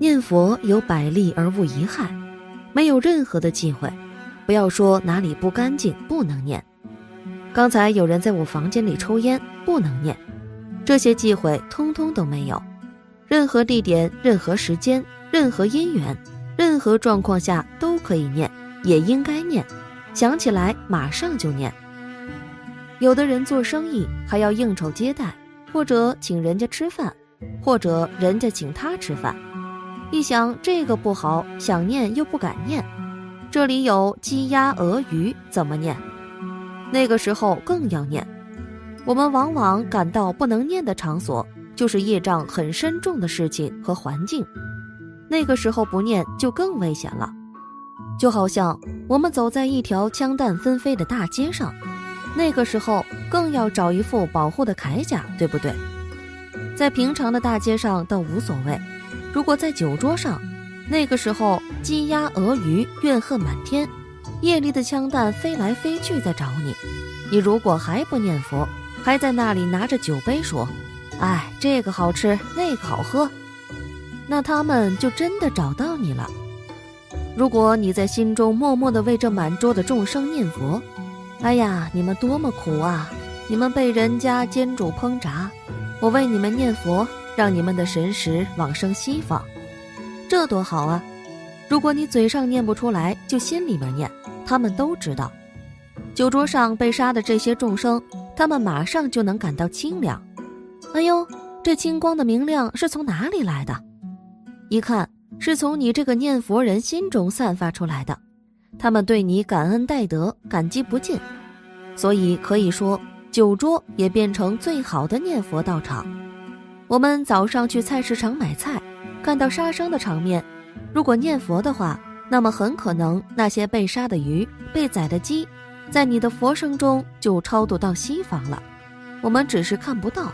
念佛有百利而无一害，没有任何的忌讳。不要说哪里不干净不能念。刚才有人在我房间里抽烟，不能念。这些忌讳通通都没有。任何地点、任何时间、任何因缘、任何状况下都可以念，也应该念。想起来马上就念。有的人做生意还要应酬接待，或者请人家吃饭，或者人家请他吃饭。一想这个不好，想念又不敢念。这里有鸡鸭鹅鱼，怎么念？那个时候更要念。我们往往感到不能念的场所，就是业障很深重的事情和环境。那个时候不念就更危险了。就好像我们走在一条枪弹纷飞的大街上，那个时候更要找一副保护的铠甲，对不对？在平常的大街上倒无所谓。如果在酒桌上，那个时候鸡鸭鹅鱼怨恨满天，夜里的枪弹飞来飞去在找你，你如果还不念佛，还在那里拿着酒杯说：“哎，这个好吃，那个好喝”，那他们就真的找到你了。如果你在心中默默地为这满桌的众生念佛，哎呀，你们多么苦啊！你们被人家煎煮烹炸，我为你们念佛。让你们的神识往生西方，这多好啊！如果你嘴上念不出来，就心里面念，他们都知道。酒桌上被杀的这些众生，他们马上就能感到清凉。哎呦，这清光的明亮是从哪里来的？一看是从你这个念佛人心中散发出来的。他们对你感恩戴德，感激不尽。所以可以说，酒桌也变成最好的念佛道场。我们早上去菜市场买菜，看到杀生的场面，如果念佛的话，那么很可能那些被杀的鱼、被宰的鸡，在你的佛声中就超度到西方了。我们只是看不到，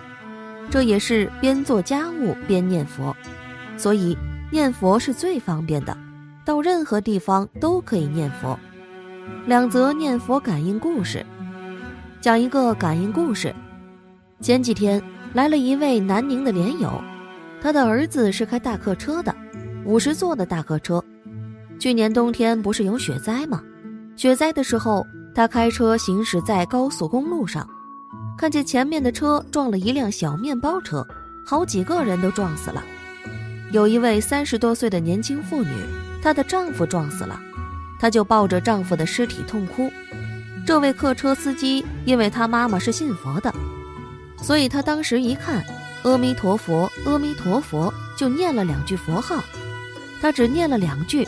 这也是边做家务边念佛，所以念佛是最方便的，到任何地方都可以念佛。两则念佛感应故事，讲一个感应故事。前几天。来了一位南宁的连友，他的儿子是开大客车的，五十座的大客车。去年冬天不是有雪灾吗？雪灾的时候，他开车行驶在高速公路上，看见前面的车撞了一辆小面包车，好几个人都撞死了。有一位三十多岁的年轻妇女，她的丈夫撞死了，她就抱着丈夫的尸体痛哭。这位客车司机，因为他妈妈是信佛的。所以他当时一看，阿弥陀佛，阿弥陀佛，就念了两句佛号。他只念了两句，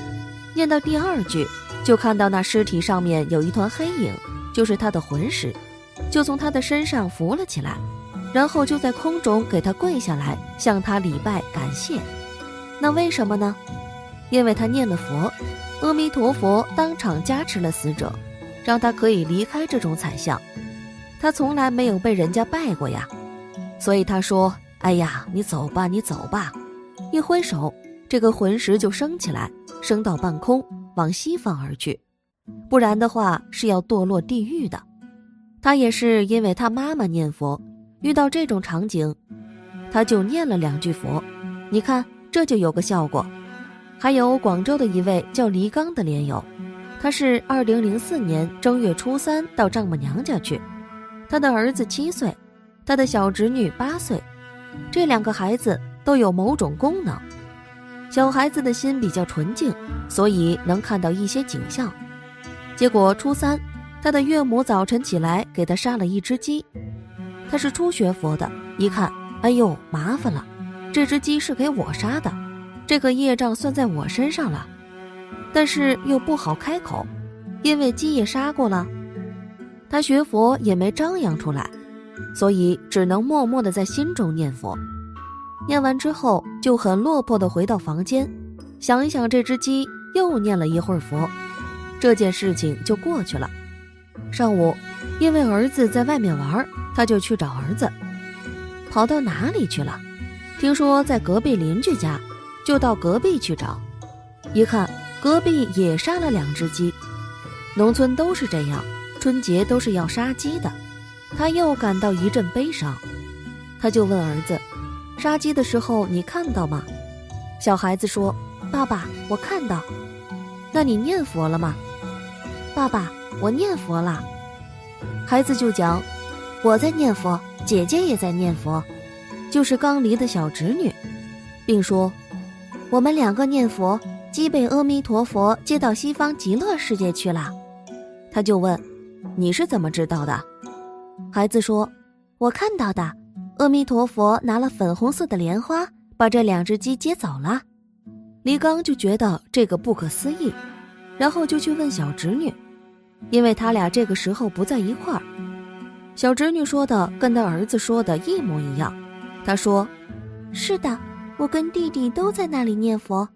念到第二句，就看到那尸体上面有一团黑影，就是他的魂师，就从他的身上浮了起来，然后就在空中给他跪下来，向他礼拜感谢。那为什么呢？因为他念了佛，阿弥陀佛当场加持了死者，让他可以离开这种惨象。他从来没有被人家拜过呀，所以他说：“哎呀，你走吧，你走吧。”一挥手，这个魂石就升起来，升到半空，往西方而去。不然的话是要堕落地狱的。他也是因为他妈妈念佛，遇到这种场景，他就念了两句佛。你看，这就有个效果。还有广州的一位叫黎刚的莲友，他是二零零四年正月初三到丈母娘家去。他的儿子七岁，他的小侄女八岁，这两个孩子都有某种功能。小孩子的心比较纯净，所以能看到一些景象。结果初三，他的岳母早晨起来给他杀了一只鸡。他是初学佛的，一看，哎呦，麻烦了，这只鸡是给我杀的，这个业障算在我身上了。但是又不好开口，因为鸡也杀过了。他学佛也没张扬出来，所以只能默默的在心中念佛。念完之后就很落魄的回到房间，想一想这只鸡，又念了一会儿佛，这件事情就过去了。上午，因为儿子在外面玩，他就去找儿子，跑到哪里去了？听说在隔壁邻居家，就到隔壁去找。一看，隔壁也杀了两只鸡，农村都是这样。春节都是要杀鸡的，他又感到一阵悲伤，他就问儿子：“杀鸡的时候你看到吗？”小孩子说：“爸爸，我看到。”那你念佛了吗？爸爸，我念佛了。孩子就讲：“我在念佛，姐姐也在念佛，就是刚离的小侄女，并说我们两个念佛，即被阿弥陀佛接到西方极乐世界去了。”他就问：“你是怎么知道的？”孩子说：“我看到的，阿弥陀佛拿了粉红色的莲花，把这两只鸡接走了。”李刚就觉得这个不可思议，然后就去问小侄女，因为他俩这个时候不在一块儿。小侄女说的跟他儿子说的一模一样，他说：“是的，我跟弟弟都在那里念佛，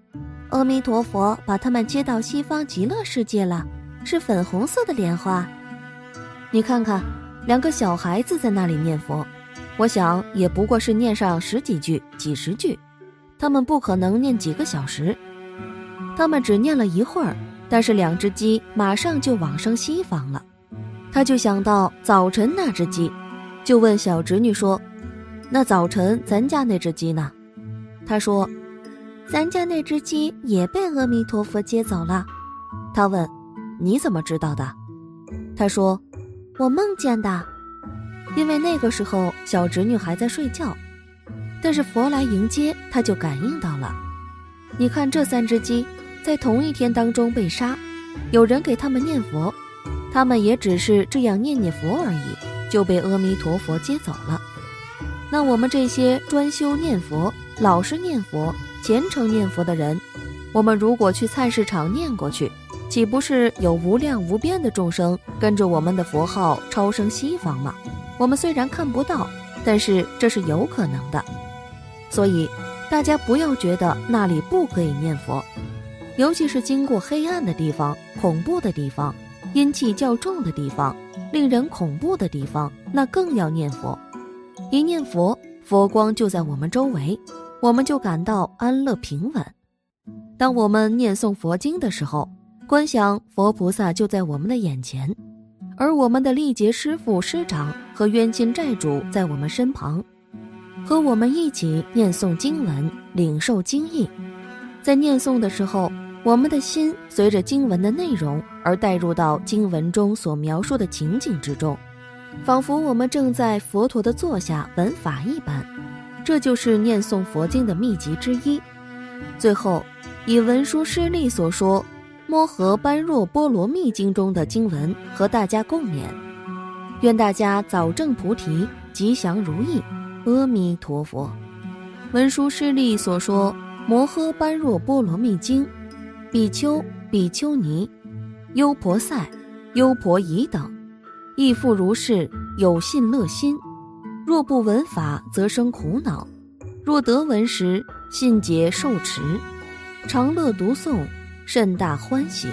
阿弥陀佛把他们接到西方极乐世界了，是粉红色的莲花。你看看，两个小孩子在那里念佛，我想也不过是念上十几句、几十句。”他们不可能念几个小时，他们只念了一会儿，但是两只鸡马上就往生西方了。他就想到早晨那只鸡，就问小侄女说：“那早晨咱家那只鸡呢？”他说：“咱家那只鸡也被阿弥陀佛接走了。”他问：“你怎么知道的？”他说：“我梦见的，因为那个时候小侄女还在睡觉。”但是佛来迎接，他就感应到了。你看这三只鸡，在同一天当中被杀，有人给他们念佛，他们也只是这样念念佛而已，就被阿弥陀佛接走了。那我们这些专修念佛、老实念佛、虔诚念佛的人，我们如果去菜市场念过去，岂不是有无量无边的众生跟着我们的佛号超生西方吗？我们虽然看不到，但是这是有可能的。所以，大家不要觉得那里不可以念佛，尤其是经过黑暗的地方、恐怖的地方、阴气较重的地方、令人恐怖的地方，那更要念佛。一念佛，佛光就在我们周围，我们就感到安乐平稳。当我们念诵佛经的时候，观想佛菩萨就在我们的眼前，而我们的历劫师父、师长和冤亲债主在我们身旁。和我们一起念诵经文，领受经义。在念诵的时候，我们的心随着经文的内容而带入到经文中所描述的情景之中，仿佛我们正在佛陀的座下闻法一般。这就是念诵佛经的秘籍之一。最后，以文殊师利所说《摩诃般若波罗蜜经》中的经文和大家共勉，愿大家早证菩提，吉祥如意。阿弥陀佛，文殊师利所说《摩诃般若波罗蜜经》，比丘、比丘尼、优婆塞、优婆夷等，亦复如是，有信乐心。若不闻法，则生苦恼；若得闻时，信解受持，常乐读诵，甚大欢喜。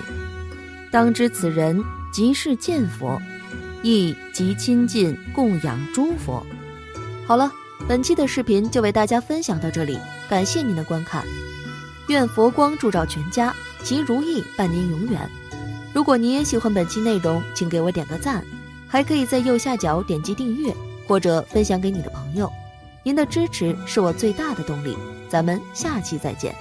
当知此人即是见佛，亦即亲近供养诸佛。好了，本期的视频就为大家分享到这里，感谢您的观看，愿佛光照照全家，吉如意伴您永远。如果您也喜欢本期内容，请给我点个赞，还可以在右下角点击订阅或者分享给你的朋友，您的支持是我最大的动力。咱们下期再见。